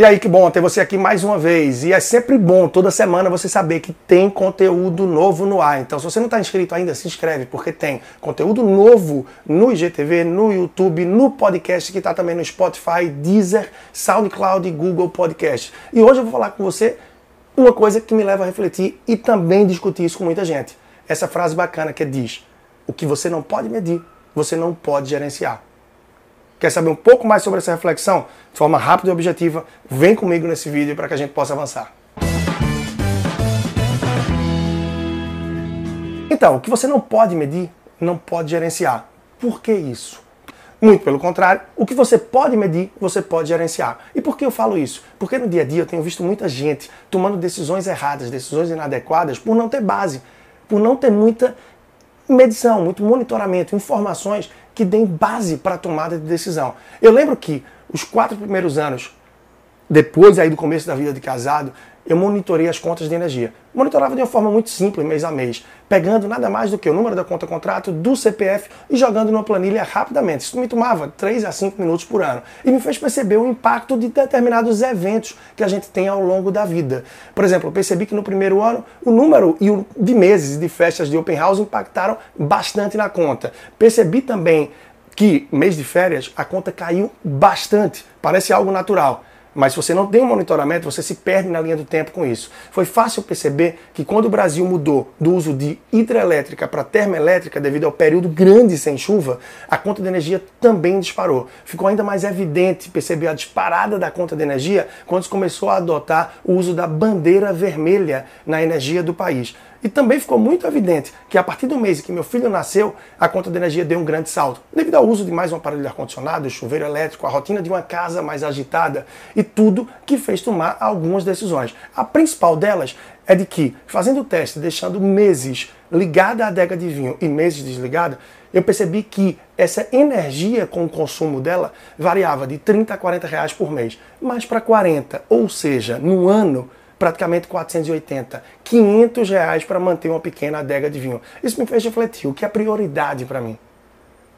E aí, que bom ter você aqui mais uma vez. E é sempre bom toda semana você saber que tem conteúdo novo no ar. Então, se você não está inscrito ainda, se inscreve, porque tem conteúdo novo no IGTV, no YouTube, no podcast, que está também no Spotify, Deezer, SoundCloud e Google Podcast. E hoje eu vou falar com você uma coisa que me leva a refletir e também discutir isso com muita gente. Essa frase bacana que diz: o que você não pode medir, você não pode gerenciar. Quer saber um pouco mais sobre essa reflexão? De forma rápida e objetiva, vem comigo nesse vídeo para que a gente possa avançar. Então, o que você não pode medir, não pode gerenciar. Por que isso? Muito pelo contrário, o que você pode medir, você pode gerenciar. E por que eu falo isso? Porque no dia a dia eu tenho visto muita gente tomando decisões erradas, decisões inadequadas, por não ter base, por não ter muita medição, muito monitoramento, informações que deem base para a tomada de decisão. Eu lembro que os quatro primeiros anos, depois aí do começo da vida de casado, eu monitorei as contas de energia. Monitorava de uma forma muito simples, mês a mês, pegando nada mais do que o número da conta contrato, do CPF e jogando numa planilha rapidamente. Isso me tomava 3 a 5 minutos por ano e me fez perceber o impacto de determinados eventos que a gente tem ao longo da vida. Por exemplo, eu percebi que no primeiro ano o número de meses de festas de open house impactaram bastante na conta. Percebi também que mês de férias a conta caiu bastante. Parece algo natural. Mas se você não tem um monitoramento, você se perde na linha do tempo com isso. Foi fácil perceber que quando o Brasil mudou do uso de hidrelétrica para termoelétrica devido ao período grande sem chuva, a conta de energia também disparou. Ficou ainda mais evidente perceber a disparada da conta de energia quando se começou a adotar o uso da bandeira vermelha na energia do país. E também ficou muito evidente que a partir do mês em que meu filho nasceu, a conta de energia deu um grande salto, devido ao uso de mais um aparelho de ar-condicionado, chuveiro elétrico, a rotina de uma casa mais agitada e tudo que fez tomar algumas decisões. A principal delas é de que, fazendo o teste, deixando meses ligada à adega de vinho e meses desligada, eu percebi que essa energia com o consumo dela variava de 30 a 40 reais por mês, mais para 40, ou seja, no ano praticamente 480, 500 reais para manter uma pequena adega de vinho. Isso me fez refletir o que é prioridade para mim.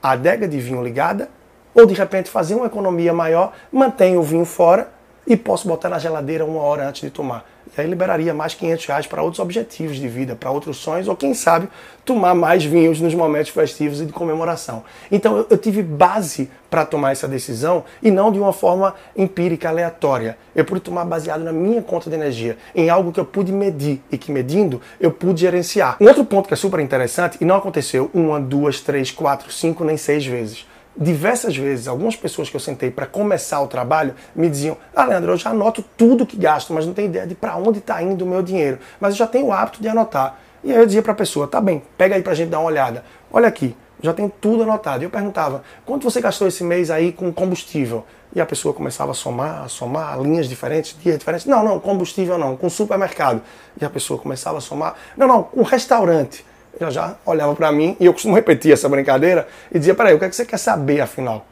A adega de vinho ligada ou de repente fazer uma economia maior, mantenho o vinho fora e posso botar na geladeira uma hora antes de tomar. E aí liberaria mais 500 reais para outros objetivos de vida, para outros sonhos, ou quem sabe tomar mais vinhos nos momentos festivos e de comemoração. Então eu, eu tive base para tomar essa decisão e não de uma forma empírica, aleatória. Eu pude tomar baseado na minha conta de energia, em algo que eu pude medir e que medindo eu pude gerenciar. Um outro ponto que é super interessante e não aconteceu uma, duas, três, quatro, cinco nem seis vezes diversas vezes, algumas pessoas que eu sentei para começar o trabalho me diziam: Ah, Leandro, eu já anoto tudo que gasto, mas não tenho ideia de para onde está indo o meu dinheiro. Mas eu já tenho o hábito de anotar. E aí eu dizia para a pessoa: Tá bem, pega aí para a gente dar uma olhada. Olha aqui, já tem tudo anotado. E eu perguntava: Quanto você gastou esse mês aí com combustível? E a pessoa começava a somar, a somar linhas diferentes, dias diferentes. Não, não, combustível não, com supermercado. E a pessoa começava a somar. Não, não, com restaurante já já olhava para mim e eu costumo repetir essa brincadeira e dizia: Peraí, o que, é que você quer saber afinal?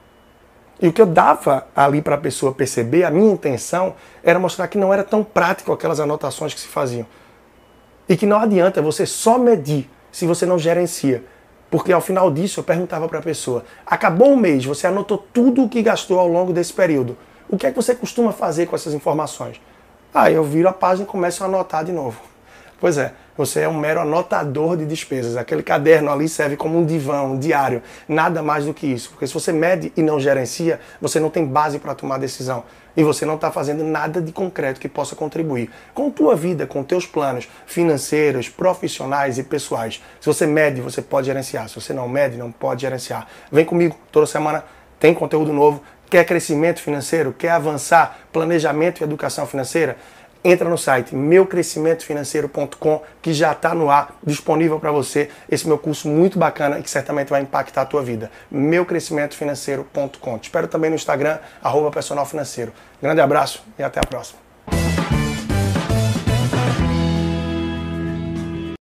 E o que eu dava ali para a pessoa perceber, a minha intenção era mostrar que não era tão prático aquelas anotações que se faziam. E que não adianta você só medir se você não gerencia. Porque ao final disso eu perguntava para a pessoa: acabou o mês, você anotou tudo o que gastou ao longo desse período. O que é que você costuma fazer com essas informações? Aí eu viro a página e começo a anotar de novo. Pois é, você é um mero anotador de despesas. Aquele caderno ali serve como um divã, um diário, nada mais do que isso. Porque se você mede e não gerencia, você não tem base para tomar decisão. E você não está fazendo nada de concreto que possa contribuir com tua vida, com teus planos financeiros, profissionais e pessoais. Se você mede, você pode gerenciar. Se você não mede, não pode gerenciar. Vem comigo, toda semana tem conteúdo novo. Quer crescimento financeiro? Quer avançar? Planejamento e educação financeira? Entra no site meucrescimentofinanceiro.com que já está no ar, disponível para você, esse meu curso muito bacana e que certamente vai impactar a tua vida. meucrescimentofinanceiro.com. Te espero também no Instagram, arroba personal financeiro. Grande abraço e até a próxima.